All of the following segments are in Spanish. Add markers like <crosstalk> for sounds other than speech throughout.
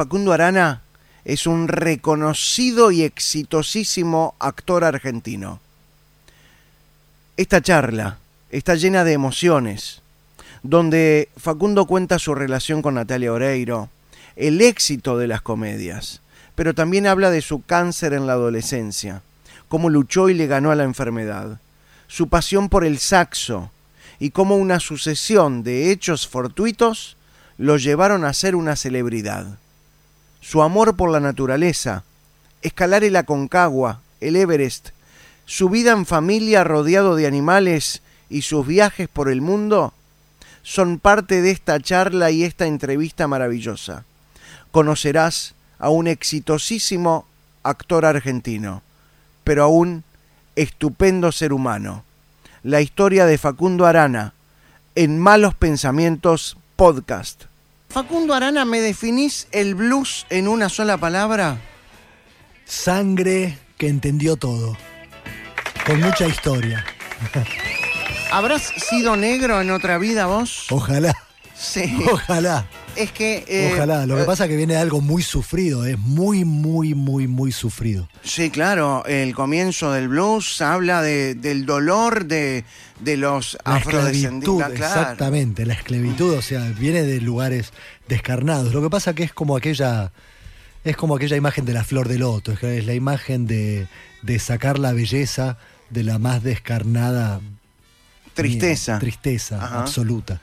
Facundo Arana es un reconocido y exitosísimo actor argentino. Esta charla está llena de emociones, donde Facundo cuenta su relación con Natalia Oreiro, el éxito de las comedias, pero también habla de su cáncer en la adolescencia, cómo luchó y le ganó a la enfermedad, su pasión por el saxo y cómo una sucesión de hechos fortuitos lo llevaron a ser una celebridad. Su amor por la naturaleza, escalar el Aconcagua, el Everest, su vida en familia rodeado de animales y sus viajes por el mundo son parte de esta charla y esta entrevista maravillosa. Conocerás a un exitosísimo actor argentino, pero a un estupendo ser humano. La historia de Facundo Arana en Malos Pensamientos Podcast. Facundo Arana, ¿me definís el blues en una sola palabra? Sangre que entendió todo. Con mucha historia. ¿Habrás sido negro en otra vida vos? Ojalá. Sí. Ojalá. Es que... eh, Ojalá. Lo que eh, pasa es que viene de algo muy sufrido. Es muy, muy, muy, muy sufrido. Sí, claro, el comienzo del blues habla de, del dolor de, de los La esclavitud, afrodescendientes. Claro. exactamente. La esclavitud, o sea, viene de lugares descarnados. Lo que pasa que es como aquella. Es como aquella imagen de la flor de loto. Es la imagen de, de sacar la belleza de la más descarnada Tristeza. tristeza Ajá. absoluta.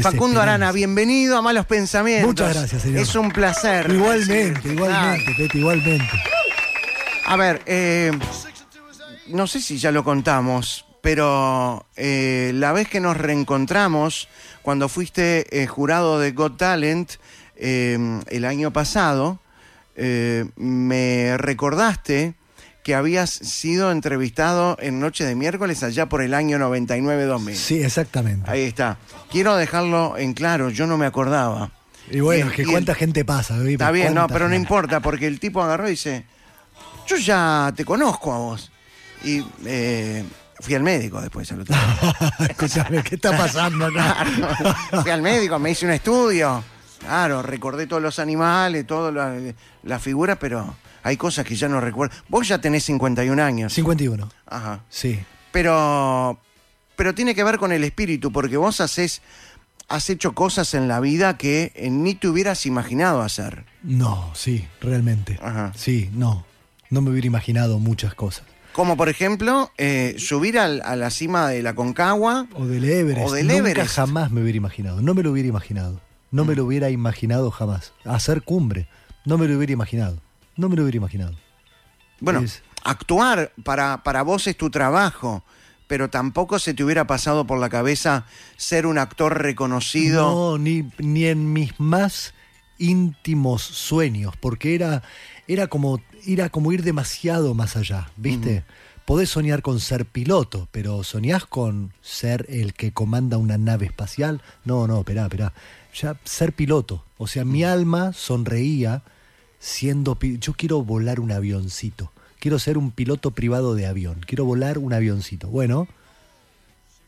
Facundo Arana, bienvenido a Malos Pensamientos. Muchas gracias, señor. Es un placer. Igualmente, igualmente, claro. Peti, igualmente. A ver, eh, no sé si ya lo contamos, pero eh, la vez que nos reencontramos, cuando fuiste eh, jurado de Got Talent el año pasado, me recordaste que habías sido entrevistado en Noche de Miércoles allá por el año 99-2000. Sí, exactamente. Ahí está. Quiero dejarlo en claro, yo no me acordaba. Y bueno, es que el- cuánta gente pasa. Está bien, no, ¿Cuánta pero no importa, porque el tipo agarró y dice, yo ya te conozco a vos. Y eh, fui al médico después al otro. <laughs> Escúchame, ¿qué está pasando acá? Claro, fui al médico, me hice un estudio. Claro, recordé todos los animales, todas las las figuras, pero hay cosas que ya no recuerdo. Vos ya tenés 51 años. 51, Ajá. sí. Pero, pero tiene que ver con el espíritu, porque vos haces, has hecho cosas en la vida que eh, ni te hubieras imaginado hacer. No, sí, realmente. Ajá. Sí, no. No me hubiera imaginado muchas cosas. Como por ejemplo, eh, subir al- a la cima de la Concagua. O del Everest. O del Nunca Everest. jamás me hubiera imaginado. No me lo hubiera imaginado. No Mm. me lo hubiera imaginado jamás. Hacer cumbre. No me lo hubiera imaginado. No me lo hubiera imaginado. Bueno, Es- actuar para, para vos es tu trabajo, pero tampoco se te hubiera pasado por la cabeza ser un actor reconocido. No, ni, ni en mis más íntimos sueños, porque era, era, como, era como ir demasiado más allá, ¿viste? Podés soñar con ser piloto, pero soñás con ser el que comanda una nave espacial. No, no, esperá, esperá. Ya ser piloto. O sea, mi alma sonreía siendo... Yo quiero volar un avioncito. Quiero ser un piloto privado de avión. Quiero volar un avioncito. Bueno,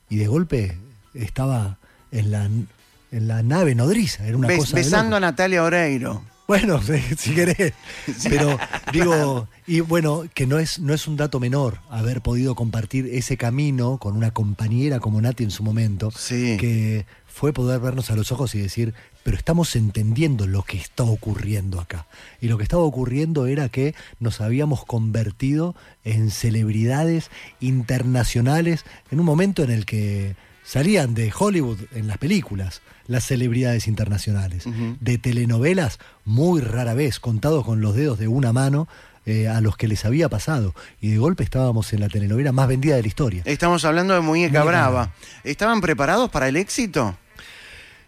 y de golpe estaba en la, en la nave nodriza. Era una Bes- cosa besando a. Natalia Oreiro. Bueno, <laughs> si, si querés. <laughs> Pero digo, <laughs> y bueno, que no es, no es un dato menor haber podido compartir ese camino con una compañera como Nati en su momento, Sí. que fue poder vernos a los ojos y decir, pero estamos entendiendo lo que está ocurriendo acá. Y lo que estaba ocurriendo era que nos habíamos convertido en celebridades internacionales en un momento en el que salían de Hollywood en las películas las celebridades internacionales. De telenovelas, muy rara vez, contados con los dedos de una mano, eh, a los que les había pasado. Y de golpe estábamos en la telenovela más vendida de la historia. Estamos hablando de Muñeca. Brava. ¿Estaban preparados para el éxito?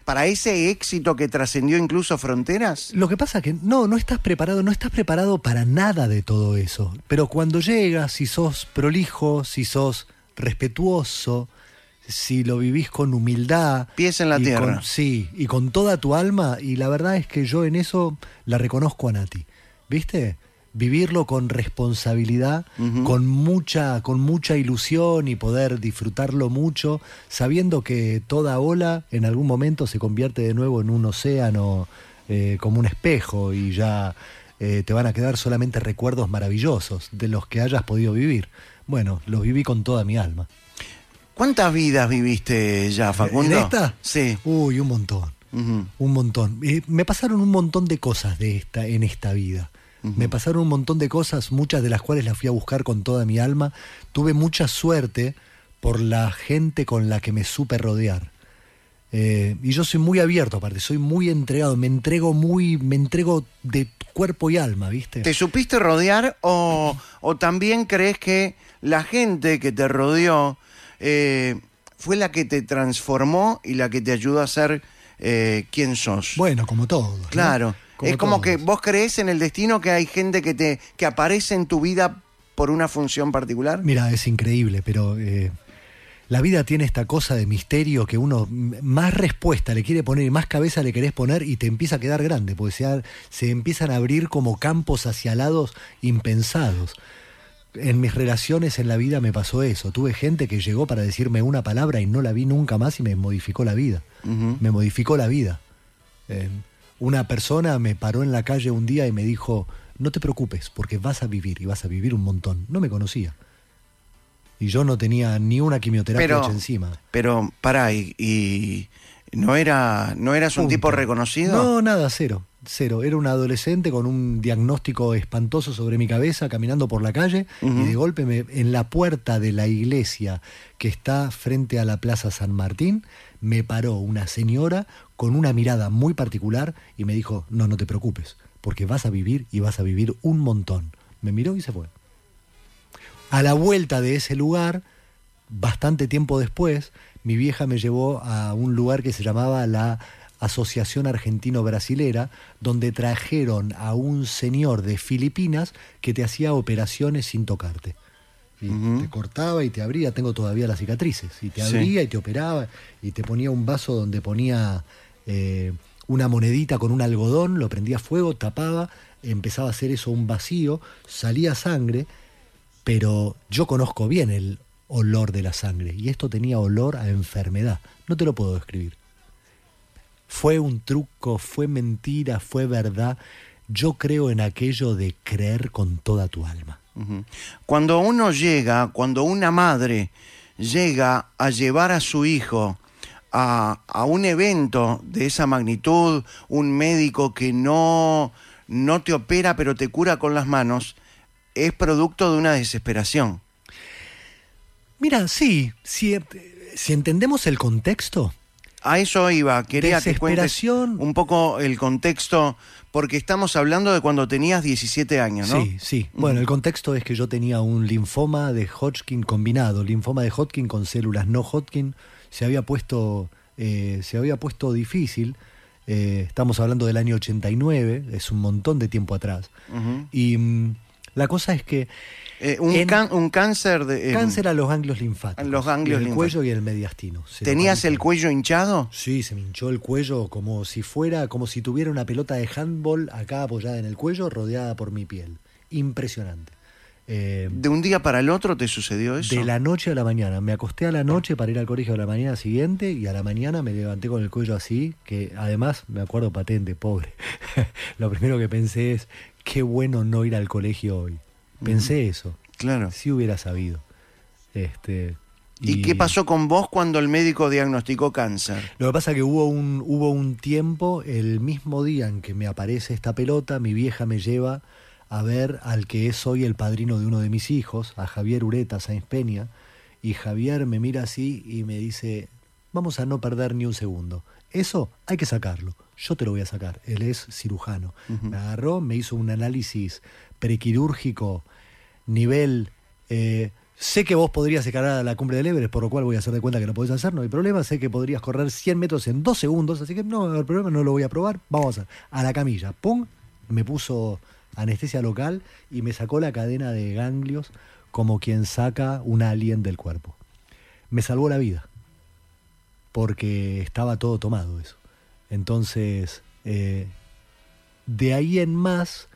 ¿Para ese éxito que trascendió incluso fronteras? Lo que pasa que no, no estás preparado, no estás preparado para nada de todo eso. Pero cuando llegas, si sos prolijo, si sos respetuoso, si lo vivís con humildad. Pies en la tierra. con- sí, y con toda tu alma. Y la verdad es que yo en eso la reconozco a Nati. ¿Viste? Vivirlo con responsabilidad, con mucha, con mucha ilusión y poder disfrutarlo mucho, sabiendo que toda ola en algún momento se convierte de nuevo en un océano eh, como un espejo y ya eh, te van a quedar solamente recuerdos maravillosos de los que hayas podido vivir. Bueno, los viví con toda mi alma. ¿Cuántas vidas viviste ya, Facundo? ¿En esta? Sí. Uy, un montón. Un montón. Eh, me pasaron un montón de cosas de esta, en esta vida. Me pasaron un montón de cosas, muchas de las cuales las fui a buscar con toda mi alma. Tuve mucha suerte por la gente con la que me supe rodear. Eh, y yo soy muy abierto, aparte, soy muy entregado, me entrego muy, me entrego de cuerpo y alma, ¿viste? ¿Te supiste rodear o, o también crees que la gente que te rodeó eh, fue la que te transformó y la que te ayudó a ser eh, quien sos? Bueno, como todos. ¿no? Es como todos. que vos crees en el destino que hay gente que te que aparece en tu vida por una función particular. Mira, es increíble, pero eh, la vida tiene esta cosa de misterio que uno más respuesta le quiere poner y más cabeza le querés poner y te empieza a quedar grande, porque se, se empiezan a abrir como campos hacia lados impensados. En mis relaciones en la vida me pasó eso. Tuve gente que llegó para decirme una palabra y no la vi nunca más y me modificó la vida. Me modificó la vida. Eh, una persona me paró en la calle un día y me dijo, no te preocupes, porque vas a vivir y vas a vivir un montón. No me conocía. Y yo no tenía ni una quimioterapia Pero- hecha encima. Pero pará, y, y no era no eras un tipo reconocido. No, nada, cero. Cero. Era un adolescente con un diagnóstico espantoso sobre mi cabeza, caminando por la calle, y de golpe me, en la puerta de la iglesia que está frente a la Plaza San Martín, me paró una señora con una mirada muy particular y me dijo, no, no te preocupes, porque vas a vivir y vas a vivir un montón. Me miró y se fue. A la vuelta de ese lugar, bastante tiempo después, mi vieja me llevó a un lugar que se llamaba la Asociación Argentino-Brasilera, donde trajeron a un señor de Filipinas que te hacía operaciones sin tocarte. Y te cortaba y te abría, tengo todavía las cicatrices, y te Sí. abría y te operaba y te ponía un vaso donde ponía eh, una monedita con un algodón, lo prendía fuego, tapaba, empezaba a hacer eso un vacío, salía sangre, pero yo conozco bien el olor de la sangre y esto tenía olor a enfermedad. No te lo puedo describir. Fue un truco, fue mentira, fue verdad. Yo creo en aquello de creer con toda tu alma. Cuando uno llega, cuando una madre llega a llevar a su hijo a, a un evento de esa magnitud, un médico que no, no te opera pero te cura con las manos, es producto de una desesperación. Mira, sí, si, si entendemos el contexto, A eso iba, quería que cuentes un poco el contexto, porque estamos hablando de cuando tenías 17 años, ¿no? Sí, sí. Bueno, el contexto es que yo tenía un linfoma de Hodgkin combinado, linfoma de Hodgkin con células no Hodgkin. Se había puesto, eh, se había puesto difícil. Eh, estamos hablando del año 89, es un montón de tiempo atrás. Y mm, la cosa es que Eh, un, En- can- un cáncer de... cáncer a los ganglios linfáticos. los ganglios el cuello y el mediastino. ¿Tenías el cuello hinchado? Sí, se me hinchó el cuello como si fuera, como si tuviera una pelota de handball acá apoyada en el cuello, rodeada por mi piel. Impresionante. Eh, ¿De un día para el otro te sucedió eso? de la noche a la mañana. Me acosté a la noche para ir al colegio a la mañana siguiente y a la mañana me levanté con el cuello así, que además me acuerdo patente, pobre. <laughs> Lo primero que pensé es, qué bueno no ir al colegio hoy. Pensé eso. Claro. Si hubiera sabido. Este, ¿Y qué pasó con vos cuando el médico diagnosticó cáncer? Lo que pasa es que hubo un, hubo un tiempo, el mismo día en que me aparece esta pelota, mi vieja me lleva a ver al que es hoy el padrino de uno de mis hijos, a Javier Ureta Sáenz Peña, y Javier me mira así y me dice, vamos a no perder ni un segundo. Eso hay que sacarlo. Yo te lo voy a sacar. Él es cirujano. Me agarró, me hizo un análisis prequirúrgico nivel... eh, sé que vos podrías escalar a la cumbre del Everest, por lo cual voy a hacer de cuenta que lo podés hacer, no hay problema. Sé que podrías correr 100 metros en dos segundos, así que no hay problema, no lo voy a probar. Vamos a hacer. A la camilla. Pum, me puso anestesia local y me sacó la cadena de ganglios como quien saca un alien del cuerpo. Me salvó la vida, porque estaba todo tomado eso. Entonces, eh, de ahí en más,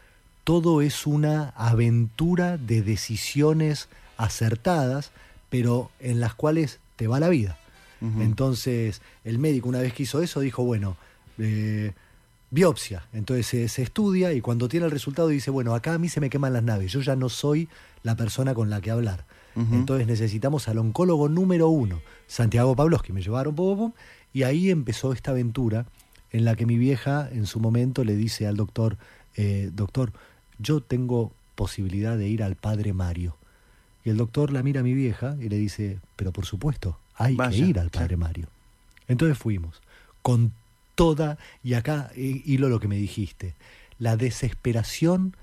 todo es una aventura de decisiones acertadas, pero en las cuales te va la vida. Entonces, el médico una vez que hizo eso dijo, bueno, eh, biopsia. Entonces se, se estudia y cuando tiene el resultado dice, bueno, acá a mí se me queman las naves, yo ya no soy la persona con la que hablar. Entonces necesitamos al oncólogo número uno, Santiago Pavlovsky. Me llevaron, pum, pum, y ahí empezó esta aventura en la que mi vieja en su momento le dice al doctor, eh, doctor, yo tengo posibilidad de ir al padre Mario. Y el doctor la mira a mi vieja y le dice, pero por supuesto, hay que ir al padre Mario. Entonces fuimos, con toda, y acá eh, hilo lo que me dijiste, la desesperación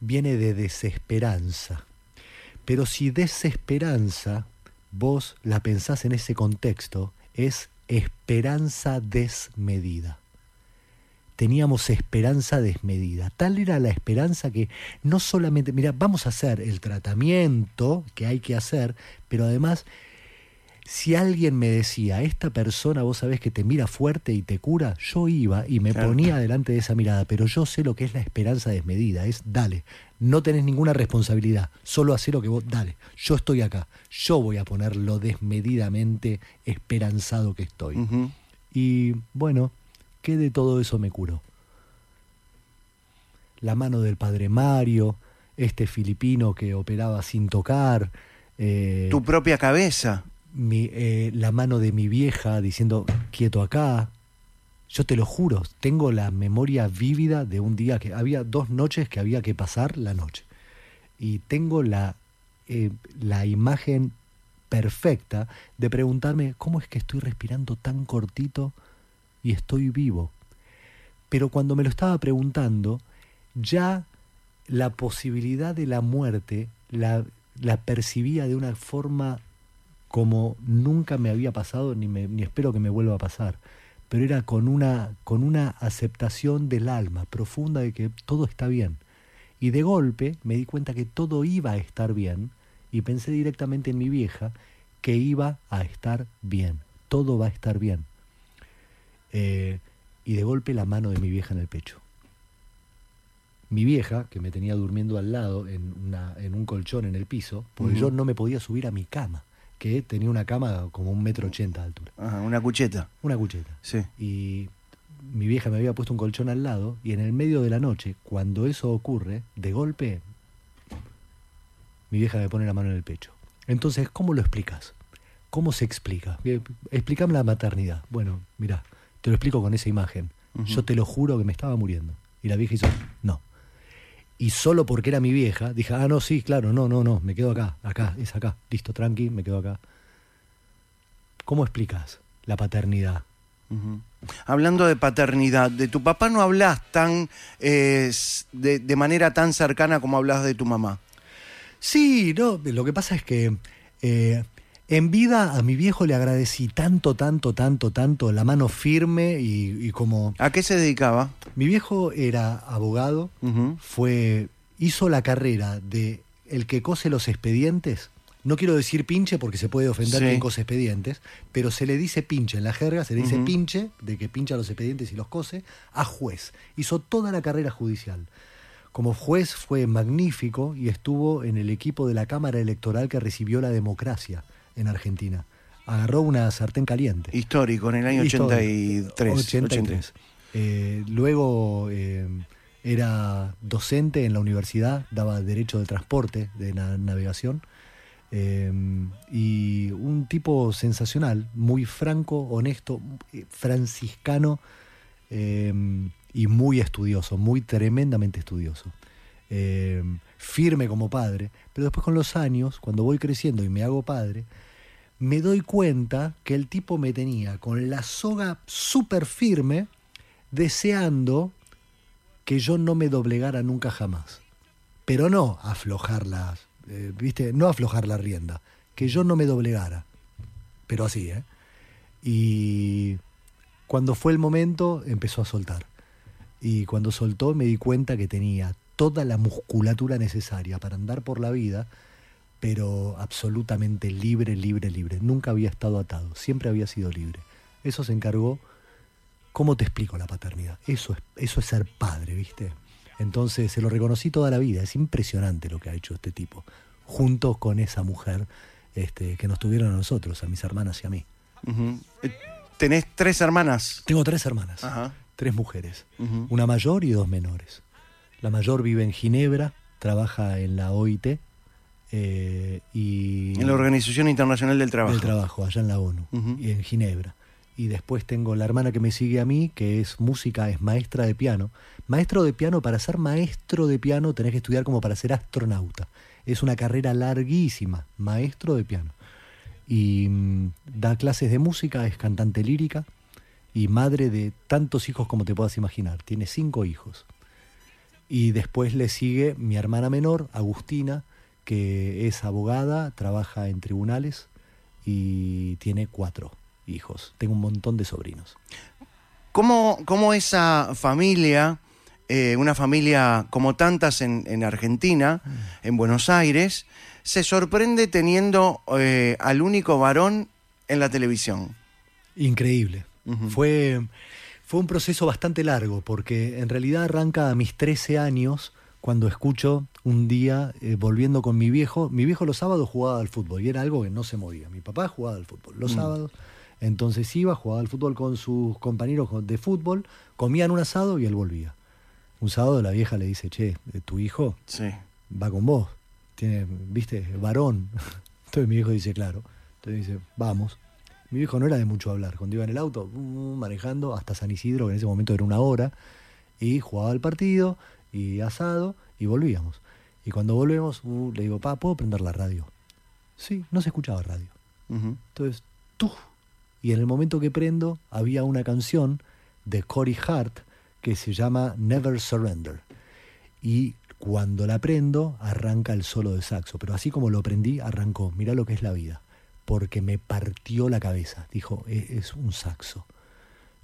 viene de desesperanza. Pero si desesperanza, vos la pensás en ese contexto, es esperanza desmedida. Teníamos esperanza desmedida. Tal era la esperanza que no solamente, mira, vamos a hacer el tratamiento que hay que hacer, pero además si alguien me decía, esta persona vos sabés que te mira fuerte y te cura, yo iba y me ponía delante de esa mirada, pero yo sé lo que es la esperanza desmedida, es dale, no tenés ninguna responsabilidad, solo hacer lo que vos, dale, yo estoy acá, yo voy a poner lo desmedidamente esperanzado que estoy. Y bueno, ¿qué de todo eso me curó? La mano del padre Mario, este filipino que operaba sin tocar. Eh, tu propia cabeza eh, la mano de mi vieja diciendo, quieto acá. Yo te lo juro, tengo la memoria vívida de un día que había dos noches que había que pasar la noche. Y tengo la, eh, la imagen perfecta de preguntarme cómo es que estoy respirando tan cortito y estoy vivo. Pero cuando me lo estaba preguntando, ya la posibilidad de la muerte la, la percibía de una forma como nunca me había pasado ni, me, ni espero que me vuelva a pasar, pero era con una, con una aceptación del alma profunda de que todo está bien. Y de golpe me di cuenta que todo iba a estar bien y pensé directamente en mi vieja que iba a estar bien, todo va a estar bien. Eh, y de golpe la mano de mi vieja en el pecho. Mi vieja, que me tenía durmiendo al lado en, una, en un colchón en el piso, porque yo no me podía subir a mi cama que tenía una cama como un metro ochenta de altura. Ajá, una cucheta. Una cucheta. Sí. Y mi vieja me había puesto un colchón al lado y en el medio de la noche, cuando eso ocurre, de golpe, mi vieja me pone la mano en el pecho. Entonces, ¿cómo lo explicas? ¿Cómo se explica? Explícame la maternidad. Bueno, mira, te lo explico con esa imagen. Yo te lo juro que me estaba muriendo. Y la vieja hizo, no y solo porque era mi vieja, dije, ah, no, sí, claro, no, no, no, me quedo acá, acá, es acá, listo, tranqui, me quedo acá. ¿Cómo explicas la paternidad? Hablando de paternidad, de tu papá no hablas tan eh, de, manera tan cercana como hablas de tu mamá. Sí, no, lo que pasa es que eh, en vida a mi viejo le agradecí tanto, tanto, tanto, tanto la mano firme y, como... ¿A qué se dedicaba? Mi viejo era abogado, fue, hizo la carrera de el que cose los expedientes. No quiero decir pinche porque se puede ofender sí. quien cose expedientes, pero se le dice pinche en la jerga, se le dice pinche, de que pincha los expedientes y los cose, a juez. Hizo toda la carrera judicial. Como juez fue magnífico y estuvo en el equipo de la Cámara Electoral que recibió la democracia en Argentina. Agarró una sartén caliente. Histórico, en el año 83. 83. Eh, luego eh, era docente en la universidad, daba derecho de transporte, de navegación. Eh, y un tipo sensacional, muy franco, honesto, franciscano y muy estudioso, muy tremendamente estudioso. firme como padre, pero después con los años, cuando voy creciendo y me hago padre, me doy cuenta que el tipo me tenía con la soga súper firme, deseando que yo no me doblegara nunca jamás. Pero no aflojar eh, ¿viste? No aflojar la rienda, que yo no me doblegara. Pero así, ¿eh? Y cuando fue el momento, empezó a soltar. Y cuando soltó, me di cuenta que tenía toda la musculatura necesaria para andar por la vida pero absolutamente libre, libre, libre. Nunca había estado atado, siempre había sido libre. Eso se encargó. ¿Cómo te explico la paternidad? Eso es, eso es ser padre, ¿viste? Entonces se lo reconocí toda la vida. Es impresionante lo que ha hecho este tipo, junto con esa mujer este, que nos tuvieron a nosotros, a mis hermanas y a mí. Eh, ¿Tenés tres hermanas? Tengo tres hermanas. tres mujeres, una mayor y dos menores. La mayor vive en Ginebra, trabaja en la OIT eh, y En la Organización Internacional del Trabajo. del trabajo, allá en la ONU, y en Ginebra. Y después tengo la hermana que me sigue a mí, que es música, es maestra de piano. Maestro de piano, para ser maestro de piano tenés que estudiar como para ser astronauta. Es una carrera larguísima, maestro de piano. Y mm, da clases de música, es cantante lírica y madre de tantos hijos como te puedas imaginar. Tiene cinco hijos. Y después le sigue mi hermana menor, Agustina, que es abogada, trabaja en tribunales y tiene cuatro hijos. Tengo un montón de sobrinos. ¿Cómo, cómo esa familia, eh, una familia como tantas en, en Argentina, en Buenos Aires, se sorprende teniendo eh, al único varón en la televisión? Increíble. Fue, fue un proceso bastante largo, porque en realidad arranca a mis 13 años cuando escucho un día, eh, volviendo con mi viejo, mi viejo los sábados jugaba al fútbol y era algo que no se movía. Mi papá jugaba al fútbol los Mm. sábados, entonces iba, jugaba al fútbol con sus compañeros de fútbol, comían un asado y él volvía. Un sábado la vieja le dice, che, eh, tu hijo Sí. va con vos, tiene, viste, varón. <laughs> Entonces mi viejo dice, claro. Entonces dice, vamos. Mi viejo no era de mucho hablar. Cuando iba en el auto, uh, manejando hasta San Isidro, que en ese momento era una hora, y jugaba el partido, y asado, y volvíamos. Y cuando volvemos, uh, le digo, pa, ¿puedo prender la radio? Sí, no se escuchaba radio. Ujú. Entonces, tú. Y en el momento que prendo, había una canción de Cory Hart que se llama Never Surrender. Y cuando la prendo, arranca el solo de saxo. Pero así como lo prendí, arrancó. Mirá lo que es la vida. Porque me partió la cabeza. Dijo, "E- es un saxo.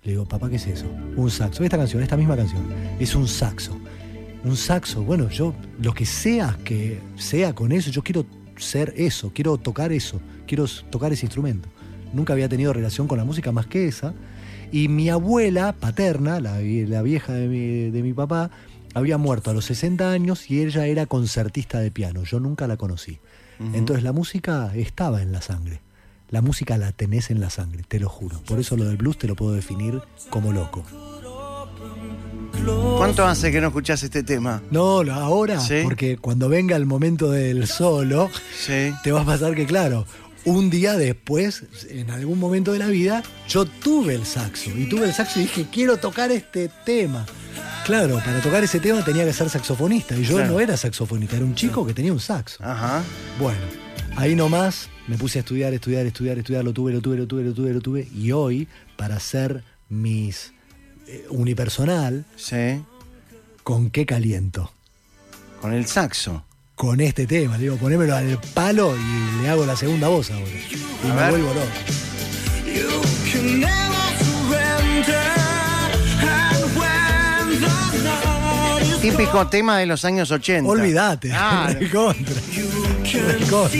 Le digo, papá, ¿qué es eso? Un saxo. Esta canción, esta misma canción. Es un saxo. Un saxo. Bueno, yo, lo que sea que sea con eso, yo quiero ser eso, quiero tocar eso, quiero tocar ese instrumento. Nunca había tenido relación con la música más que esa. Y mi abuela paterna, la, la vieja de mi, de mi papá, había muerto a los 60 años y ella era concertista de piano. Yo nunca la conocí. Entonces la música estaba en la sangre. La música la tenés en la sangre, te lo juro. Por eso lo del blues te lo puedo definir como loco. ¿Cuánto hace que no escuchás este tema? No, ahora, ¿Sí? porque cuando venga el momento del solo, Sí. te va a pasar que, claro, un día después, en algún momento de la vida, yo tuve el saxo. Y tuve el saxo y dije, quiero tocar este tema. Claro, para tocar ese tema tenía que ser saxofonista. Y yo Claro. no era saxofonista, era un chico que tenía un saxo. Ajá. Bueno, ahí nomás me puse a estudiar, estudiar, estudiar, estudiar, lo tuve, lo tuve, lo tuve, lo tuve, lo tuve. Y hoy, para hacer mis eh, unipersonal, Sí. ¿con qué caliento? Con el saxo. Con este tema, le digo, ponémelo al palo y le hago la segunda voz ahora. Y A me ver. vuelvo loco. Típico tema de los años 80. Olvídate, Ah, recontra, recontra.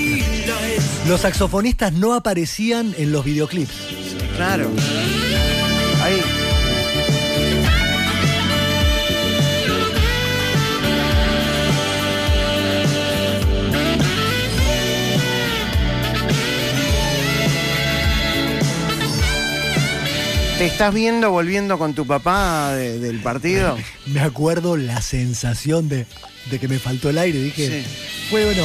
Los saxofonistas no aparecían en los videoclips. claro. Ahí. ¿Te estás viendo volviendo con tu papá de- del partido? <laughs> Me acuerdo la sensación de, de que me faltó el aire. Dije, Sí. fue bueno,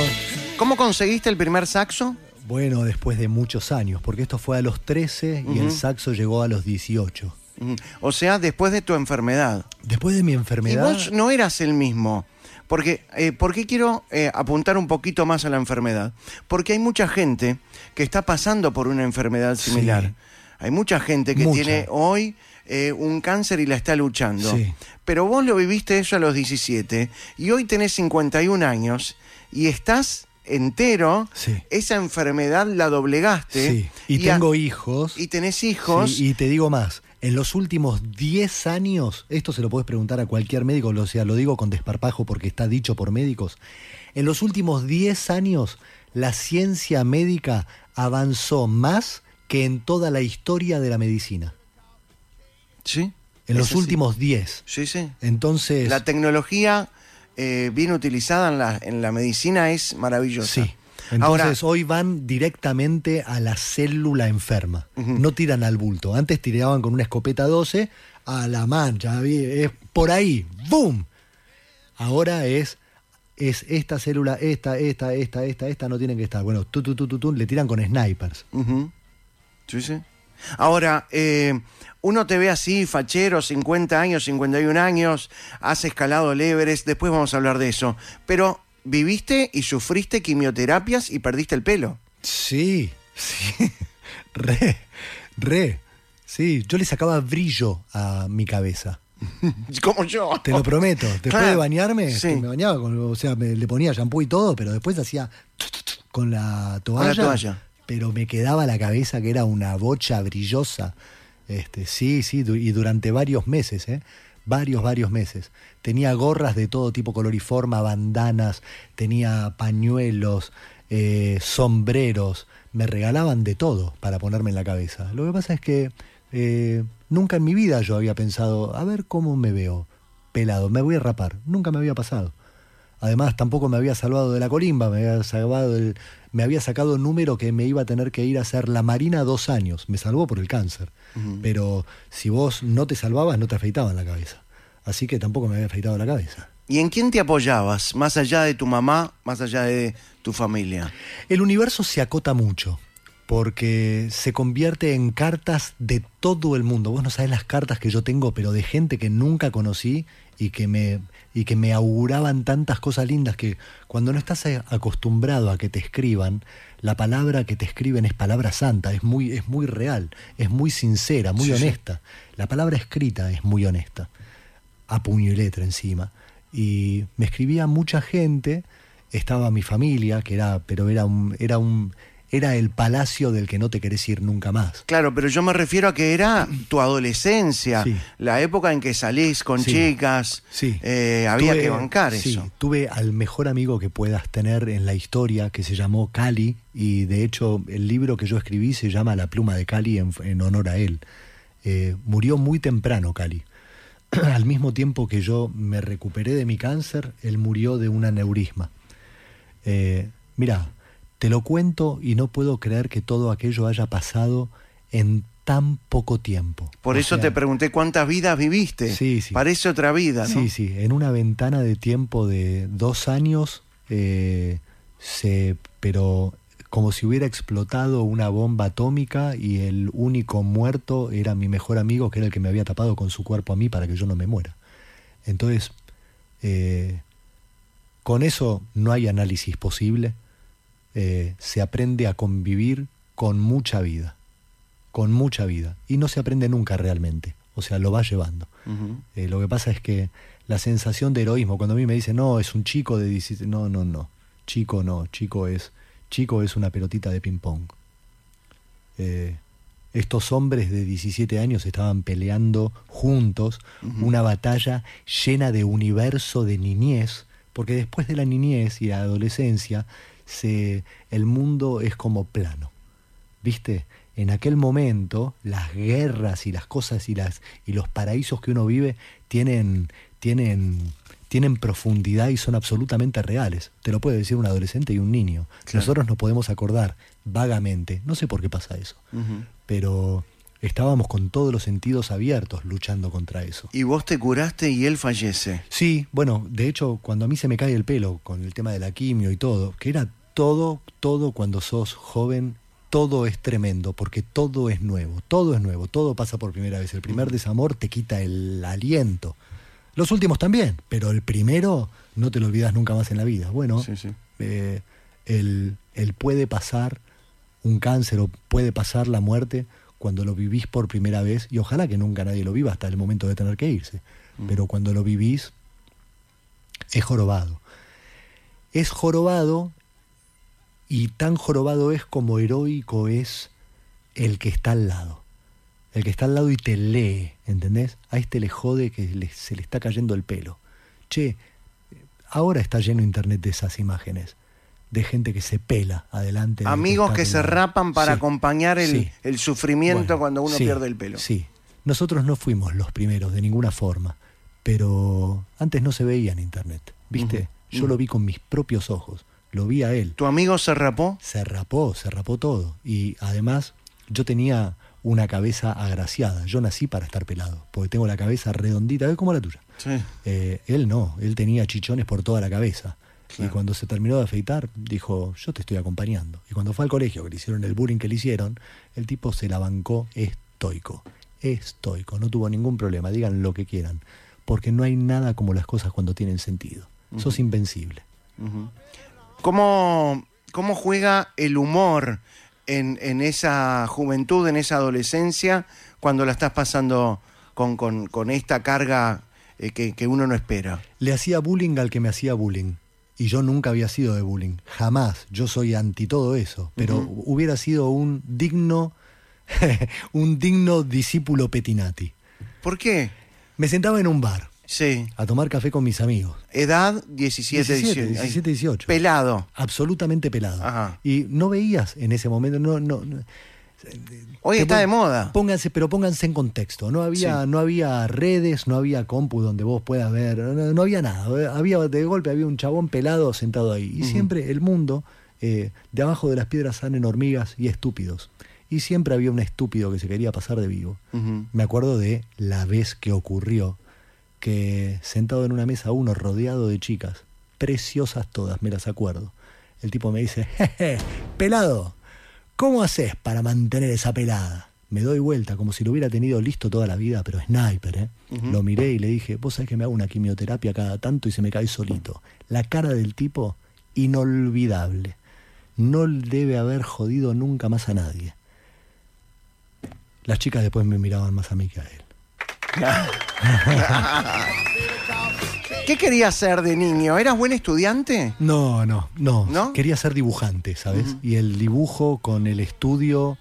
¿Cómo conseguiste el primer saxo? bueno, después de muchos años, porque esto fue a los 13 y el saxo llegó a los 18. Mm, O sea, después de tu enfermedad. Después de mi Y enfermedad, vos no eras el mismo. Porque, eh, ¿Por qué quiero eh, apuntar un poquito más a la enfermedad? Porque hay mucha gente que está pasando por una enfermedad similar. Hay mucha gente que Mucha. tiene hoy eh, un cáncer y la está luchando. Sí. Pero vos lo viviste eso a los 17 y hoy tenés 51 años y estás entero. Sí. Esa enfermedad la doblegaste. sí, y, tengo hijos. y tenés hijos. Sí, y te digo más, en los últimos 10 años, esto se lo puedes preguntar a cualquier médico, o sea, lo digo con desparpajo porque está dicho por médicos, en los últimos 10 años la ciencia médica avanzó más que en toda la historia de la medicina. Sí. En los últimos 10. Sí, sí. Entonces, La tecnología eh, bien utilizada en la, en la medicina es maravillosa. sí. Entonces hoy van directamente a la célula enferma. No tiran al bulto. Antes tiraban con una escopeta 12 a la mancha, es por ahí, ¡boom! Ahora es, es esta célula, esta, esta, esta, esta, esta, no tienen que estar. Bueno, tú, tú, tú, tú, tú, le tiran con snipers. Ujú. Sí, sí. Ahora, eh, uno te ve así, fachero, 50 años, 51 años, has escalado el Everest, después vamos a hablar de eso. Pero viviste y sufriste quimioterapias y perdiste el pelo. Sí, sí, <laughs> re, re. Sí, yo le sacaba brillo a mi cabeza. <laughs> Como yo. Te lo prometo. Después Claro, de bañarme, sí. me bañaba, con, o sea, me, le ponía shampoo y todo, pero después hacía con la toalla. toalla. Pero me quedaba la cabeza que era una bocha brillosa. Este, sí, sí, y durante varios meses, ¿eh? Varios, varios meses. Tenía gorras de todo tipo, color y forma, bandanas, tenía pañuelos, eh, sombreros. Me regalaban de todo para ponerme en la cabeza. Lo que pasa es que eh, nunca en mi vida yo había pensado, a ver cómo me veo pelado, me voy a rapar. Nunca me había pasado. Además, tampoco me había salvado de la colimba, me había, salvado del- me había sacado un número que me iba a tener que ir a hacer la marina dos años. Me salvó por el cáncer. Pero si vos no te salvabas, no te afeitaban la cabeza. Así que tampoco me había afeitado la cabeza. ¿Y en quién te apoyabas? Más allá de tu mamá, más allá de tu familia. El universo se acota mucho porque se convierte en cartas de todo el mundo. Vos no sabés las cartas que yo tengo, pero de gente que nunca conocí y que me, y que me auguraban tantas cosas lindas que cuando no estás acostumbrado a que te escriban, la palabra que te escriben es palabra santa, es muy, es muy real, es muy sincera, muy Sí, sí. honesta. La palabra escrita es muy honesta a puño y letra encima. Y me escribía mucha gente, estaba mi familia, que era, pero era un, era un, era el palacio del que no te querés ir nunca más. Claro, pero yo me refiero a que era tu adolescencia, Sí. la época en que salís con Sí. chicas, Sí. eh, había Tuve- que bancar sí, eso. Tuve al mejor amigo que puedas tener en la historia, que se llamó Cali, y de hecho el libro que yo escribí se llama La pluma de Cali en, en honor a él. Eh, murió muy temprano Cali. <clears throat> al mismo tiempo que yo me recuperé de mi cáncer, él murió de un aneurisma. Eh, mira, te lo cuento y no puedo creer que todo aquello haya pasado en tan poco tiempo. Por O eso sea, te pregunté cuántas vidas viviste. Sí, sí. Parece otra vida, ¿no? Sí, sí, en una ventana de tiempo de dos años, eh, se, pero como si hubiera explotado una bomba atómica y el único muerto era mi mejor amigo, que era el que me había tapado con su cuerpo a mí para que yo no me muera. Entonces, eh, con eso no hay análisis posible. Eh, se aprende a convivir con mucha vida, con mucha vida. Y no se aprende nunca realmente. O sea, lo va llevando. Eh, lo que pasa es que la sensación de heroísmo, cuando a mí me dicen, no, es un chico de 17, no, no, no, chico no, chico es, chico es una pelotita de ping-pong. Eh, estos hombres de 17 años estaban peleando juntos una batalla llena de universo de niñez, porque después de la niñez y la adolescencia, se, el mundo es como plano. ¿Viste? En aquel momento, las guerras y las cosas y, las, y los paraísos que uno vive tienen, tienen, tienen profundidad y son absolutamente reales. Te lo puede decir un adolescente y un niño. Claro. Nosotros nos podemos acordar vagamente, no sé por qué pasa eso, pero estábamos con todos los sentidos abiertos luchando contra eso. Y vos te curaste y él fallece. Sí, bueno, de hecho, cuando a mí se me cae el pelo con el tema de la quimio y todo, que era todo, todo cuando sos joven, todo es tremendo, porque todo es nuevo, todo es nuevo, todo pasa por primera vez. El primer desamor te quita el aliento. Los últimos también, pero el primero no te lo olvidas nunca más en la vida. Bueno, Sí, sí. eh, el, el puede pasar un cáncer o puede pasar la muerte cuando lo vivís por primera vez, y ojalá que nunca nadie lo viva hasta el momento de tener que irse, pero cuando lo vivís es jorobado. Es jorobado y tan jorobado es como heroico es el que está al lado. El que está al lado y te lee, ¿entendés? A este le jode que le- se le está cayendo el pelo. Che, ahora está lleno internet de esas imágenes, de gente que se pela adelante. del Amigos que se rapan para Sí, acompañar el, sí. el sufrimiento Bueno, cuando uno sí, pierde el pelo. Sí, nosotros no fuimos los primeros de ninguna forma, pero antes no se veía en internet, ¿viste? Yo lo vi con mis propios ojos, lo vi a él. ¿Tu amigo se rapó? Se rapó, se rapó todo. Y además yo tenía una cabeza agraciada. Yo nací para estar pelado, porque tengo la cabeza redondita, es como la tuya. Sí. Eh, él no, él tenía chichones por toda la cabeza. Claro. Y cuando se terminó de afeitar, dijo, yo te estoy acompañando. Y cuando fue al colegio, que le hicieron el bullying que le hicieron, el tipo se la bancó estoico. Estoico, no tuvo ningún problema, digan lo que quieran. Porque no hay nada como las cosas cuando tienen sentido. Sos invencible. ¿Cómo, cómo juega el humor en, en esa juventud, en esa adolescencia, cuando la estás pasando con, con- con esta carga eh, que, que uno no espera? Le hacía bullying al que me hacía bullying. Y yo nunca había sido de bullying. Jamás. Yo soy anti todo eso. Pero hubiera sido un digno, <laughs> un digno discípulo Petinati. ¿Por qué? Me sentaba en un bar Sí. a tomar café con mis amigos. Edad 17, 17, 18. 17, 18. Pelado. Absolutamente pelado. Ajá. Y no veías en ese momento, no, no, no- Hoy está de moda. Pónganse, pero pónganse en contexto. No había, Sí. no había redes, no había compu donde vos puedas ver, no, no había nada. Había de golpe había un chabón pelado sentado ahí. Y siempre el mundo, eh, de abajo de las piedras salen hormigas y estúpidos. Y siempre había un estúpido que se quería pasar de vivo. Me acuerdo de la vez que ocurrió que sentado en una mesa uno rodeado de chicas, preciosas todas, me las acuerdo. El tipo me dice, jeje, pelado, ¿cómo haces para mantener esa pelada? Me doy vuelta como si lo hubiera tenido listo toda la vida, pero sniper, ¿eh? Lo miré y le dije, vos sabés que me hago una quimioterapia cada tanto y se me cae solito. La cara del tipo, inolvidable. No debe haber jodido nunca más a nadie. Las chicas después me miraban más a mí que a él. <laughs> ¿Qué querías ser de niño? ¿Eras buen estudiante? No, no, no. ¿No? Quería ser dibujante, ¿sabes? Y el dibujo con el estudio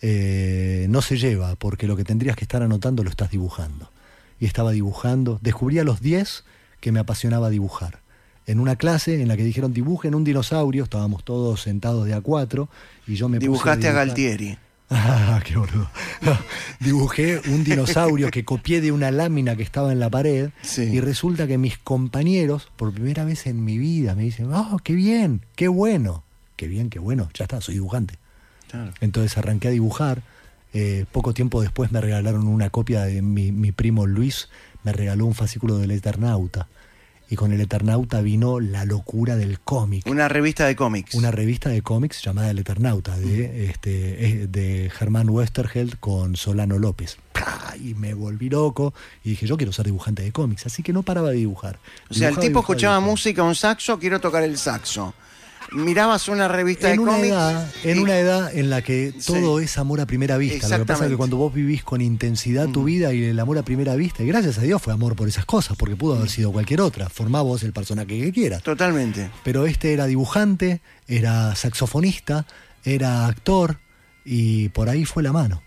eh, no se lleva, porque lo que tendrías que estar anotando lo estás dibujando. Y estaba dibujando. Descubrí a los 10 que me apasionaba dibujar. En una clase en la que dijeron dibujen un dinosaurio, estábamos todos sentados de a cuatro, y yo me puse Dibujaste a dibujar- Galtieri. Ah, qué boludo. <laughs> Dibujé un dinosaurio que copié de una lámina que estaba en la pared Sí. y resulta que mis compañeros, por primera vez en mi vida, me dicen, oh, qué bien, qué bueno. Qué bien, qué bueno, ya está, soy dibujante. Claro. Entonces arranqué a dibujar. Eh, poco tiempo después me regalaron una copia de mi, mi primo Luis, me regaló un fascículo del Eternauta. Y con el Eternauta vino la locura del cómic Una revista de cómics. una revista de cómics llamada El Eternauta de, este, eh, de Germán Westerheld con Solano López. ¡Pah! Y me volví loco y dije, yo quiero ser dibujante de cómics, así que no paraba de dibujar. O sea, el tipo dibujaba, escuchaba dibujaba. música, un saxo, quiero tocar el saxo. Mirabas una revista En de una, cómics. edad, en y- una edad en la que Sí. todo es amor a primera vista. Lo que pasa es que cuando vos vivís con intensidad tu vida y el amor a primera vista, y gracias a Dios fue amor por esas cosas, porque pudo haber sido cualquier otra. Formá vos el personaje que quieras. Totalmente. pero este era dibujante, era saxofonista, era actor y por ahí fue la mano.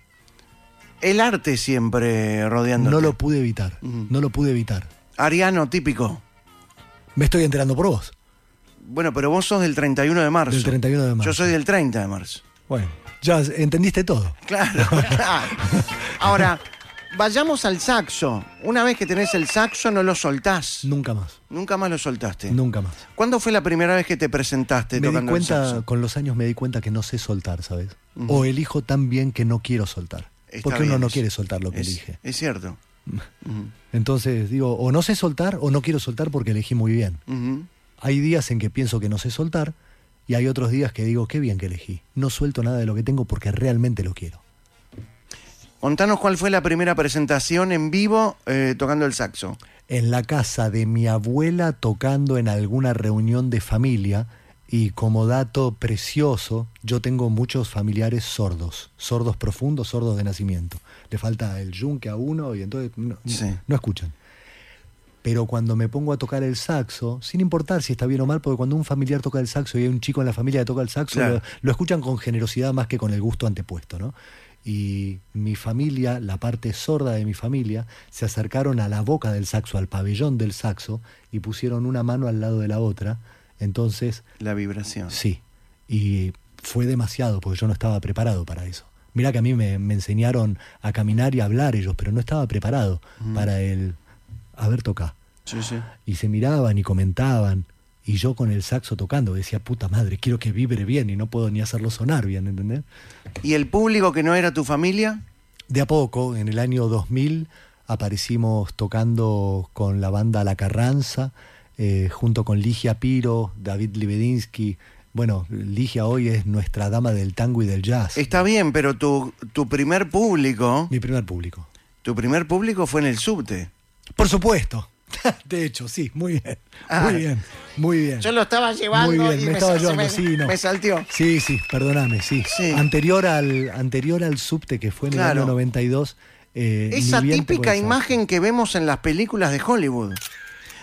El arte siempre rodeando. No lo pude evitar, Ujú. no lo pude evitar. Ariano típico. Me estoy enterando por vos. Bueno, pero vos sos del 31 de marzo. Del 31 de marzo. Yo soy del 30 de marzo. Bueno, ya entendiste todo. Claro, <laughs> claro. Ahora, vayamos al saxo. Una vez que tenés el saxo, no lo soltás. Nunca más, Nunca más lo soltaste. nunca más. ¿Cuándo fue la primera vez que te presentaste Me di el cuenta, saxo? con los años me di cuenta que no sé soltar, ¿sabes? O elijo tan bien que no quiero soltar. Está porque uno no quiere soltar lo que es, elige. Es cierto. <laughs> Entonces digo, o no sé soltar o no quiero soltar porque elegí muy bien. Hay días en que pienso que no sé soltar y hay otros días que digo, qué bien que elegí. No suelto nada de lo que tengo porque realmente lo quiero. Contanos cuál fue la primera presentación en vivo eh, tocando el saxo. En la casa de mi abuela tocando en alguna reunión de familia y como dato precioso, yo tengo muchos familiares sordos, sordos profundos, sordos de nacimiento. Le falta el yunque a uno y entonces no, Sí. no escuchan. Pero cuando me pongo a tocar el saxo, sin importar si está bien o mal, porque cuando un familiar toca el saxo y hay un chico en la familia que toca el saxo, Claro. lo, lo escuchan con generosidad más que con el gusto antepuesto, ¿no? Y mi familia, la parte sorda de mi familia, se acercaron a la boca del saxo, al pabellón del saxo, y pusieron una mano al lado de la otra. Entonces, La vibración. sí. Y fue demasiado, porque yo no estaba preparado para eso. Mira que a mí me, me enseñaron a caminar y a hablar ellos, pero no estaba preparado para el... A ver, toca Sí, sí. y se miraban y comentaban Y yo con el saxo tocando decía, puta madre, quiero que vibre bien y no puedo ni hacerlo sonar bien, ¿entendés? ¿Y el público que no era tu familia? De a poco, en el año 2000, aparecimos tocando con la banda La Carranza, eh, junto con Ligia Piro, David Libedinsky. Bueno, Ligia hoy es nuestra dama del tango y del jazz. Está bien, pero tu, tu primer público, Mi primer público. tu primer público fue en el subte. Por supuesto. <laughs> De hecho, sí, muy bien. Ah. Muy bien, muy bien. Yo lo estaba llevando Muy bien, y me me, estaba llevando, me- sí, no. me salteó. Sí, sí, perdóname, sí. Sí. Anterior, al, anterior al subte, que fue en Claro. el año 92. eh, Esa típica imagen que vemos en las películas de Hollywood.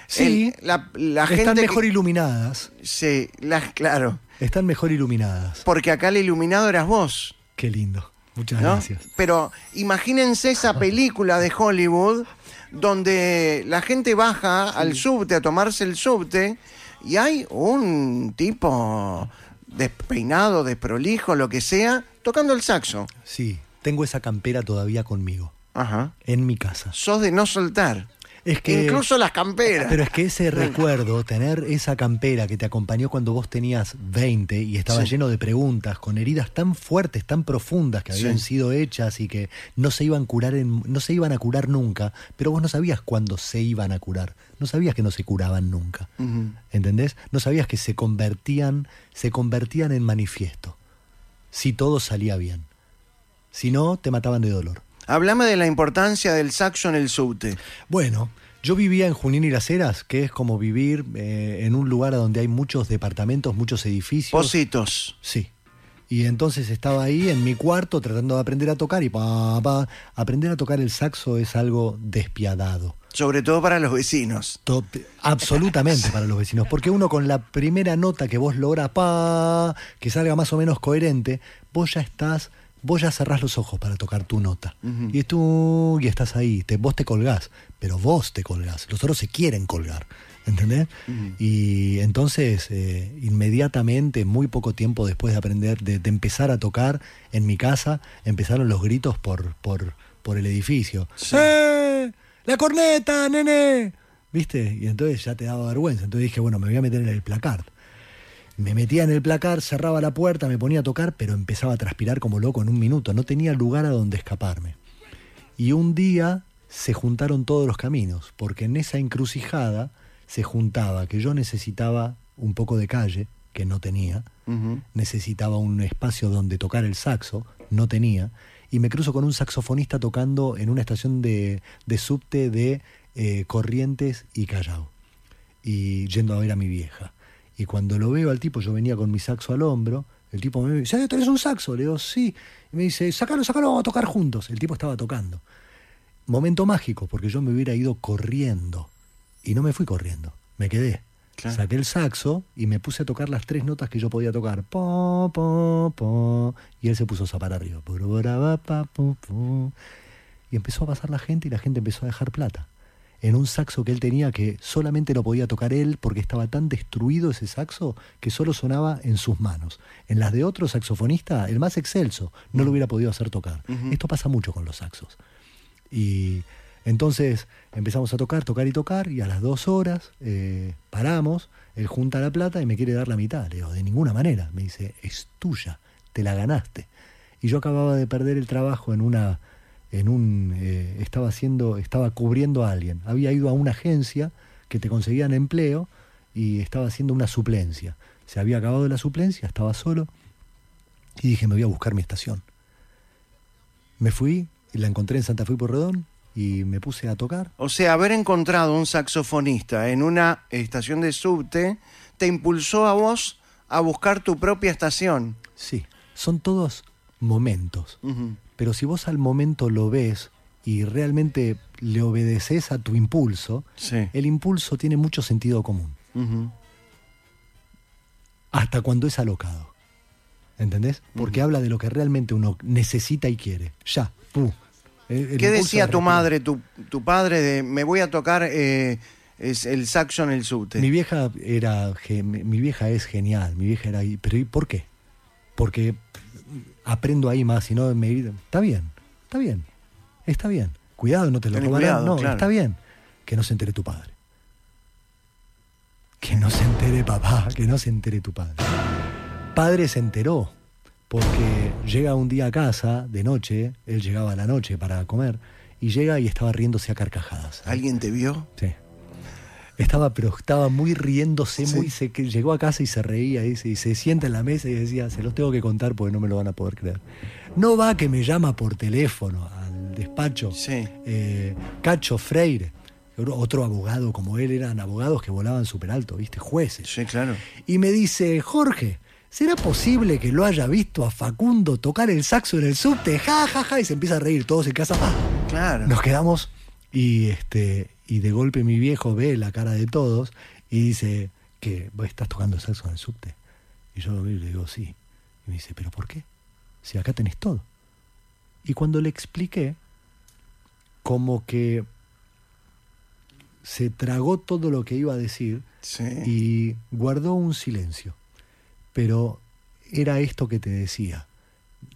Sí, El- la, la están gente mejor que- iluminadas. Sí, las- claro. Están mejor iluminadas. Porque acá el iluminado eras vos. Qué lindo. Muchas ¿no? gracias. Pero imagínense esa película de Hollywood donde la gente baja al subte a tomarse el subte y hay un tipo despeinado, desprolijo, lo que sea, tocando el saxo. Sí, tengo esa campera todavía conmigo, Ajá. en mi casa. Sos de no soltar. Es que. Incluso las camperas. Pero es que ese recuerdo, tener esa campera que te acompañó cuando vos tenías 20 y estaba Sí. lleno de preguntas, con heridas tan fuertes, tan profundas que habían Sí. sido hechas y que no se iban a curar en- no se iban a curar nunca, pero vos no sabías cuándo se iban a curar. No sabías que no se curaban nunca. Ujú. ¿Entendés? No sabías que se convertían, se convertían en manifiesto. Si todo salía bien. Si no, te mataban de dolor. Hablame de la importancia del saxo en el subte. Bueno, yo vivía en Junín y las Heras, que es como vivir eh, en un lugar donde hay muchos departamentos, muchos edificios. Positos. Sí. Y entonces estaba ahí en mi cuarto tratando de aprender a tocar y pa, pa, aprender a tocar el saxo es algo despiadado. Sobre todo para los vecinos. To- absolutamente para los vecinos, porque uno con la primera nota que vos logras, pa, que salga más o menos coherente, vos ya estás, vos ya cerrás los ojos para tocar tu nota. Y tú, y estás ahí, te, vos te colgás, pero vos te colgás, los otros se quieren colgar, ¿entendés? Y entonces, eh, inmediatamente, muy poco tiempo después de aprender, de, de empezar a tocar en mi casa, empezaron los gritos por, por, por el edificio. Sí. ¡Eh! ¡La corneta, nene! ¿Viste? Y entonces ya te daba vergüenza. Entonces dije, bueno, me voy a meter en el placard. Me metía en el placar, cerraba la puerta, me ponía a tocar, pero empezaba a transpirar como loco en un minuto. No tenía lugar a donde escaparme. Y un día se juntaron todos los caminos, porque en esa encrucijada se juntaba que yo necesitaba un poco de calle, que no tenía, necesitaba un espacio donde tocar el saxo, no tenía, y me cruzo con un saxofonista tocando en una estación de, de subte de eh, Corrientes y Callao, y yendo a ver a mi vieja. Y cuando lo veo al tipo, yo venía con mi saxo al hombro, el tipo me dice, "Eh, ¿tenés un saxo? Le digo, sí. Y me dice, sácalo, sácalo, vamos a tocar juntos. El tipo estaba tocando. Momento mágico, porque yo me hubiera ido corriendo. Y no me fui corriendo, me quedé. Claro. Saqué el saxo y me puse a tocar las tres notas que yo podía tocar. Po, po, po. Y él se puso a zapar arriba. Y empezó a pasar la gente y la gente empezó a dejar plata. En un saxo que él tenía que solamente lo podía tocar él porque estaba tan destruido ese saxo que solo sonaba en sus manos. En las de otro saxofonista, el más excelso, no lo hubiera podido hacer tocar. Esto pasa mucho con los saxos. Y entonces empezamos a tocar, tocar y tocar, y a las dos horas eh, paramos, él junta la plata y me quiere dar la mitad. Le digo, de ninguna manera. Me dice, es tuya, te la ganaste. Y yo acababa de perder el trabajo en una, en un, eh, estaba haciendo, estaba cubriendo a alguien. Había ido a una agencia que te conseguían empleo y estaba haciendo una suplencia. Se había acabado la suplencia, estaba solo y dije, me voy a buscar mi estación. Me fui y la encontré en Santa Fe y Porredón y me puse a tocar. O sea, haber encontrado un saxofonista en una estación de subte te impulsó a vos a buscar tu propia estación. Sí, son todos momentos. Pero si vos al momento lo ves y realmente le obedeces a tu impulso, Sí. el impulso tiene mucho sentido común. Hasta cuando es alocado. ¿Entendés? Porque habla de lo que realmente uno necesita y quiere. Ya, pu. El ¿Qué decía de tu madre, tu, tu padre, de me voy a tocar eh, es el saxo en el subte? Mi vieja era mi vieja es genial, mi vieja era pero ¿y por qué? Porque aprendo ahí más y no me está bien, está bien. Está bien. Cuidado, no te lo robarán. cuidado, no, claro. está bien que no se entere tu padre. Que no se entere papá, que no se entere tu padre. Padre se enteró, porque llega un día a casa de noche, él llegaba a la noche para comer, y llega y estaba riéndose a carcajadas. ¿Alguien te vio? Sí. Estaba, pero estaba muy riéndose, Sí. muy se, que llegó a casa y se reía y se, y se sienta en la mesa y decía, se los tengo que contar porque no me lo van a poder creer. No va que me llama por teléfono al despacho Sí. eh, Cacho Freire, otro abogado como él, eran abogados que volaban súper alto, ¿viste? Jueces. Sí, claro. Y me dice, Jorge, ¿será posible que lo haya visto a Facundo tocar el saxo en el subte? Ja, ja, ja, y se empieza a reír todos en casa. ¡Ah! Claro. Nos quedamos y este y de golpe mi viejo ve la cara de todos y dice que vos estás tocando el saxo en el subte. Y yo lo veo y le digo, sí. Y me dice, ¿pero por qué? Si acá tenés todo. Y cuando le expliqué, como que se tragó todo lo que iba a decir Sí. y guardó un silencio. Pero era esto que te decía.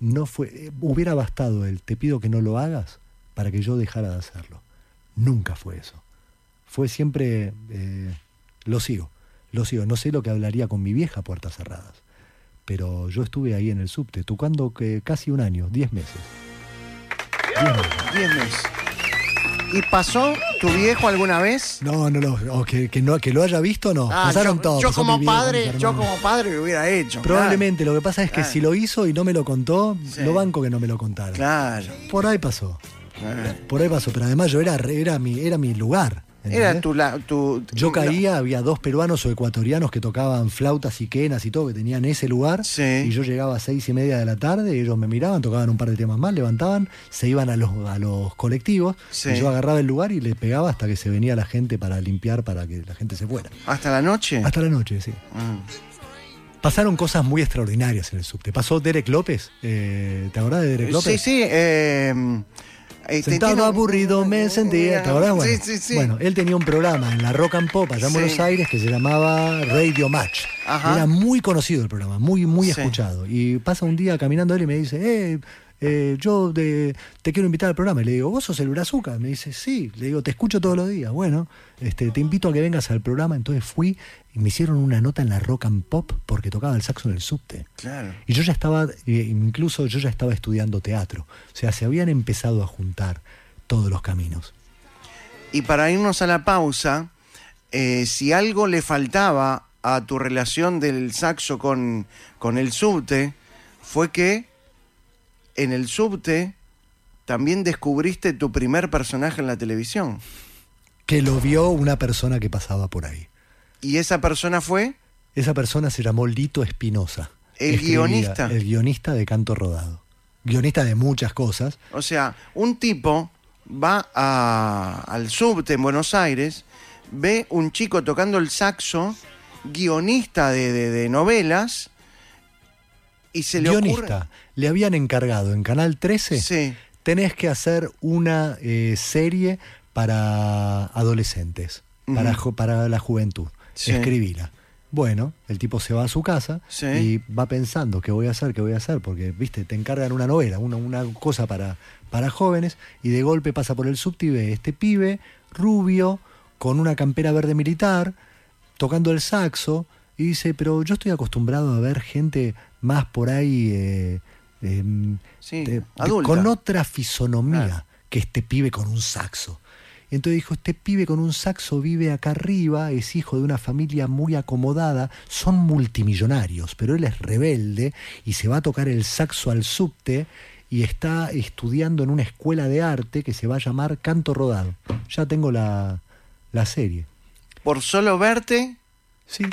No fue, hubiera bastado el te pido que no lo hagas para que yo dejara de hacerlo. Nunca fue eso. Fue siempre eh, lo sigo, lo sigo. No sé lo que hablaría con mi vieja a puertas cerradas. Pero yo estuve ahí en el subte, tocando que casi un año, diez meses. Diez meses. Diez meses. ¿Y pasó tu viejo alguna vez? No, no, no, o que, que no, que lo haya visto, no. Ah, Pasaron yo, todos. yo como viejo, padre, yo como padre lo hubiera hecho. Probablemente, lo que pasa es que Claro. si lo hizo y no me lo contó, Sí. lo banco que no me lo contara. Claro. Por ahí pasó, claro. por ahí pasó, pero además yo era, era, mi, era mi lugar. Era tu, la- tu. Yo caía, había dos peruanos o ecuatorianos que tocaban flautas y quenas y todo, que tenían ese lugar. Sí. Y yo llegaba a seis y media de la tarde, y ellos me miraban, tocaban un par de temas más, levantaban, se iban a los, a los colectivos, Sí. y yo agarraba el lugar y le pegaba hasta que se venía la gente para limpiar, para que la gente se fuera. ¿Hasta la noche? Hasta la noche, sí. Mm. Pasaron cosas muy extraordinarias en el subte. Pasó Derek López. eh, ¿Te acordás de Derek López? Sí, sí. Eh, eh, te- Sentado un- aburrido me sentía. ¿Te acordás? Bueno, Sí, sí, sí. bueno, él tenía un programa en la Rock and Pop allá en. Buenos Aires que se llamaba Radio Match. Ajá. Era muy conocido el programa, muy, muy escuchado. Y pasa un día caminando él y me dice, eh, eh, yo de- te quiero invitar al programa. Y le digo, ¿vos sos el Brazuca? Me dice, sí. Le digo, te escucho todos los días. Bueno, este, te invito a que vengas al programa. Entonces fui y me hicieron una nota en la Rock and Pop porque tocaba el saxo en el subte. Claro. Y yo ya estaba, eh, incluso yo ya estaba estudiando teatro. O sea, se habían empezado a juntar todos los caminos. Y para irnos a la pausa, eh, si algo le faltaba a tu relación del saxo con, con el subte, fue que en el subte también descubriste tu primer personaje en la televisión. Que lo vio una persona que pasaba por ahí. Y esa persona fue Esa persona se llamó Lito Espinosa. El Escribía- guionista. El guionista de Canto Rodado. Guionista de muchas cosas. O sea, un tipo va a- al subte en Buenos Aires, ve un chico tocando el saxo, guionista de, de- de novelas, y se le guionista. Le habían encargado en Canal 13. ocurre... Sí, Tenés que hacer una eh, serie para adolescentes, para, la juventud. Sí. Escribila. Bueno, el tipo se va a su casa Sí. y va pensando qué voy a hacer, qué voy a hacer, porque, viste, te encargan una novela, una, una cosa para, para jóvenes, y de golpe pasa por el ve este pibe rubio, con una campera verde militar, tocando el saxo, y dice, pero yo estoy acostumbrado a ver gente más por ahí... eh, em, sí, con otra fisonomía Claro. que este pibe con un saxo. Entonces dijo, este pibe con un saxo vive acá arriba, es hijo de una familia muy acomodada, son multimillonarios, pero él es rebelde y se va a tocar el saxo al subte y está estudiando en una escuela de arte que se va a llamar Canto Rodado. Ya tengo la, la serie. Por solo verte, Sí,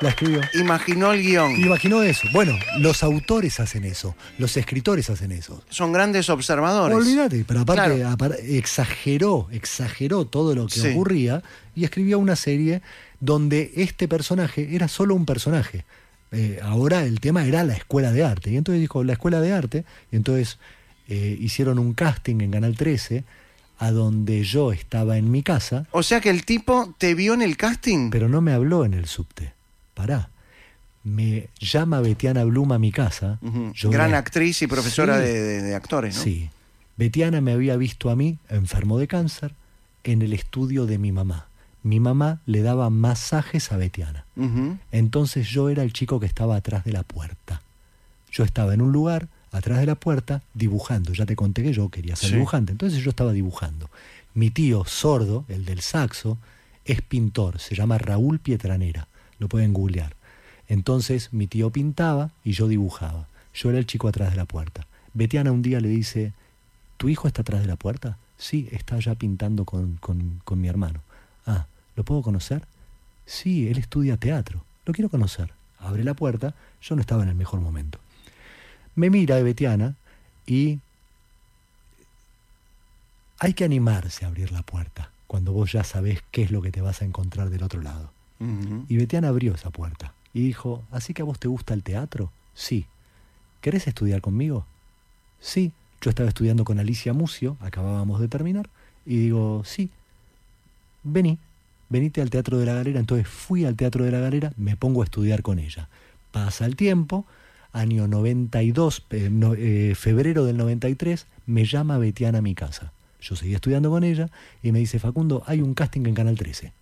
la escribió. imaginó el guion. Imaginó eso. Bueno, los autores hacen eso, los escritores hacen eso. Son grandes observadores. Olvídate, pero aparte Claro. exageró, exageró todo lo que Sí. ocurría y escribió una serie donde este personaje era solo un personaje. Eh, ahora el tema era la escuela de arte. Y entonces dijo, la escuela de arte, y entonces eh, hicieron un casting en Canal 13 a donde yo estaba en mi casa, O sea que el tipo te vio en el casting. pero no me habló en el subte. Pará. Me llama Betiana Blum a mi casa. Yo Gran me- actriz y profesora Sí. de, de- de actores, ¿no? Sí. Betiana me había visto a mí, enfermo de cáncer, en el estudio de mi mamá. mi mamá le daba masajes a Betiana. Entonces yo era el chico que estaba atrás de la puerta. Yo estaba en un lugar, atrás de la puerta, dibujando. Ya te conté que yo quería ser Sí. dibujante. Entonces yo estaba dibujando. Mi tío sordo, el del saxo, es pintor. Se llama Raúl Pietranera. Lo pueden googlear. Entonces mi tío pintaba y yo dibujaba. Yo era el chico atrás de la puerta. Betiana un día le dice, ¿tu hijo está atrás de la puerta? Sí, está allá pintando con, con- con mi hermano. Ah, ¿lo puedo conocer? Sí, él estudia teatro. Lo quiero conocer. Abre la puerta. Yo no estaba en el mejor momento. Me mira Betiana y hay que animarse a abrir la puerta cuando vos ya sabés qué es lo que te vas a encontrar del otro lado. Y Betiana abrió esa puerta y dijo, ¿así que a vos te gusta el teatro? Sí. ¿Querés estudiar conmigo? Sí. Yo estaba estudiando con Alicia Mucio, acabábamos de terminar, y digo, sí, vení, venite al Teatro de la Galera. Entonces fui al Teatro de la Galera, me pongo a estudiar con ella. Pasa el tiempo, año 92, eh, no- eh, febrero del 93, me llama Betiana a mi casa. Yo seguía estudiando con ella y me dice, Facundo, hay un casting en Canal 13.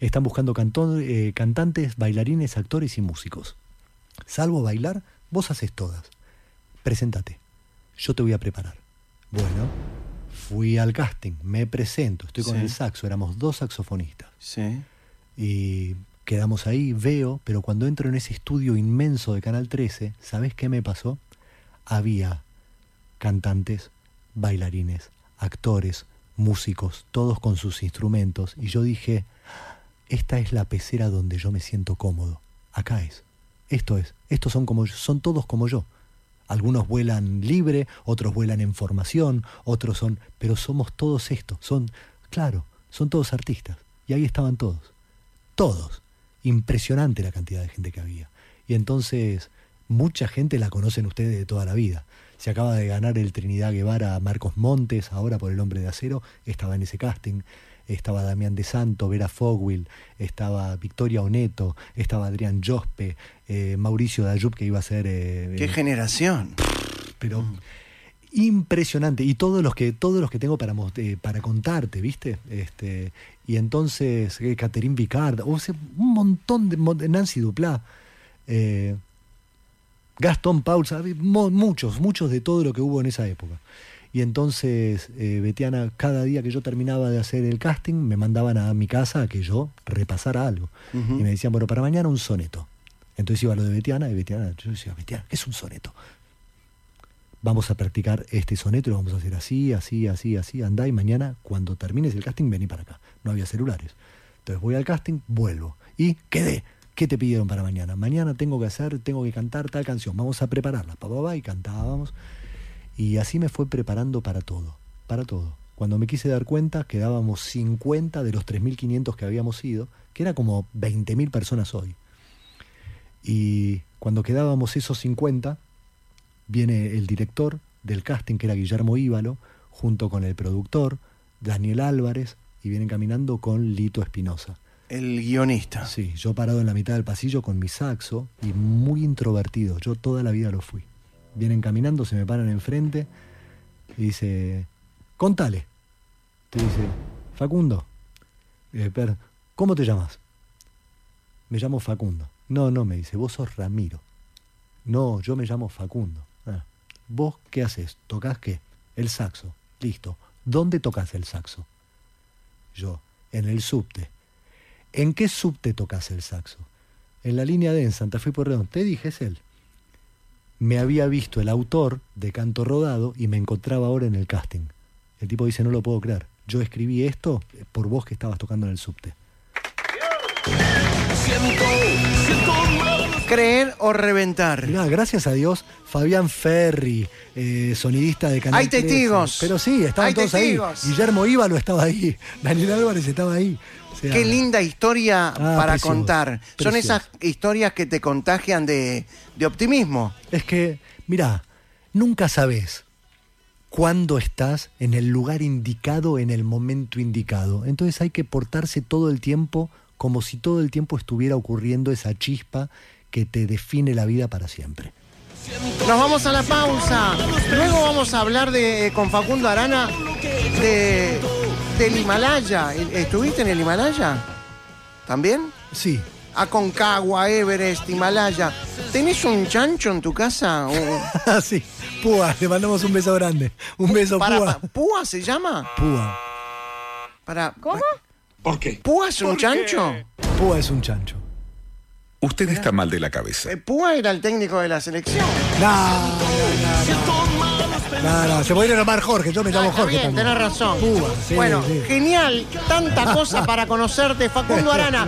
Están buscando eh, cantantes, bailarines, actores y músicos. Salvo bailar, vos haces todas. Preséntate. Yo te voy a preparar. Bueno, fui al casting, me presento, estoy con Sí. el saxo, éramos dos saxofonistas. Sí. Y quedamos ahí, veo, pero cuando entro en ese estudio inmenso de Canal 13, ¿sabés qué me pasó? Había cantantes, bailarines, actores, músicos, todos con sus instrumentos, y yo dije, esta es la pecera donde yo me siento cómodo. Acá es. Esto es. Estos son como yo- son todos como yo. Algunos vuelan libre, otros vuelan en formación, otros son, pero somos todos estos. Son, claro, son todos artistas. Y ahí estaban todos. Todos. Impresionante la cantidad de gente que había. Y entonces, mucha gente la conocen ustedes de toda la vida. Se acaba de ganar el Trinidad Guevara Marcos Montes, ahora por el Hombre de Acero, estaba en ese casting. Estaba Damián de Santo, Vera Fogwill, estaba Victoria Oneto, estaba Adrián Jospe, eh, Mauricio Dayub, que iba a ser. eh, Qué eh, generación. pero impresionante y todos los que todos los que tengo para eh, para contarte viste este y entonces eh, Catherine Picard o sea, un montón de Nancy Duplá eh, Gastón Paul ¿sabe? Mo- muchos muchos de todo lo que hubo en esa época y entonces eh, Betiana cada día que yo terminaba de hacer el casting me mandaban a mi casa a que yo repasara algo y me decían bueno para mañana un soneto entonces iba lo de Betiana y Betiana yo decía Betiana ¿qué es un soneto? vamos a practicar este soneto, lo vamos a hacer así, así, así, así, andá y mañana cuando termines el casting vení para acá. No había celulares. Entonces voy al casting, vuelvo y quedé. ¿Qué te pidieron para mañana? Mañana tengo que hacer, tengo que cantar tal canción, vamos a prepararla. Pa, pa, pa, y cantábamos. Y así me fue preparando para todo, para todo. Cuando me quise dar cuenta, quedábamos 50 de los 3.500 que habíamos ido, que era como 20.000 personas hoy. Y cuando quedábamos esos 50, viene el director del casting, que era Guillermo Íbalo, junto con el productor, Daniel Álvarez, y vienen caminando con Lito Espinosa. El guionista. Sí, yo parado en la mitad del pasillo con mi saxo y muy introvertido, yo toda la vida lo fui. Vienen caminando, se me paran enfrente y dice, contale. Te dice, Facundo, eh, ¿cómo te llamas? Me llamo Facundo. No, no, me dice, vos sos Ramiro. No, yo me llamo Facundo. "Ah, ¿Vos qué haces? ¿Tocas qué? El saxo. Listo. ¿Dónde tocas el saxo? Yo, en el subte. ¿En qué subte tocas el saxo? En la línea D, en Santa Fe por Te dije, es él. Me había visto el autor de Canto Rodado y me encontraba ahora en el casting. El tipo dice, no lo puedo creer. Yo escribí esto por vos que estabas tocando en el subte. Creer o reventar. Mirá, gracias a Dios, Fabián Ferri, eh, sonidista de Canal Hay 13. testigos. Pero sí, estaban Hay todos testigos. ahí. Guillermo Íbalo estaba ahí. <laughs> Daniel Álvarez estaba ahí. O sea, Qué linda historia Ah, para precioso, contar. Son precioso. esas historias que te contagian de, de optimismo. Es que, mira, nunca sabes cuándo estás en el lugar indicado, en el momento indicado. Entonces hay que portarse todo el tiempo como si todo el tiempo estuviera ocurriendo esa chispa que te define la vida para siempre. Nos vamos a la pausa. Luego vamos a hablar de, con Facundo Arana de del Himalaya. ¿Estuviste en el Himalaya? ¿También? Sí. Aconcagua, Everest, Himalaya. ¿Tenés un chancho en tu casa? O- Ah, <laughs> sí. Púa, le mandamos un beso grande. Un beso, para, Púa. pa- ¿Púa se llama? Púa. Para, ¿Cómo? ¿Por qué? ¿Púa es un chancho? Púa es un chancho. Usted está mal de la cabeza. Eh, Púa era el técnico de la selección. No, no, no, no. No, no, se puede llamar Jorge, yo me llamo Ah, está Jorge bien, también. tenés razón. Púa, sí, bueno, sí. genial. Tanta cosa para conocerte, Facundo <laughs> Arana.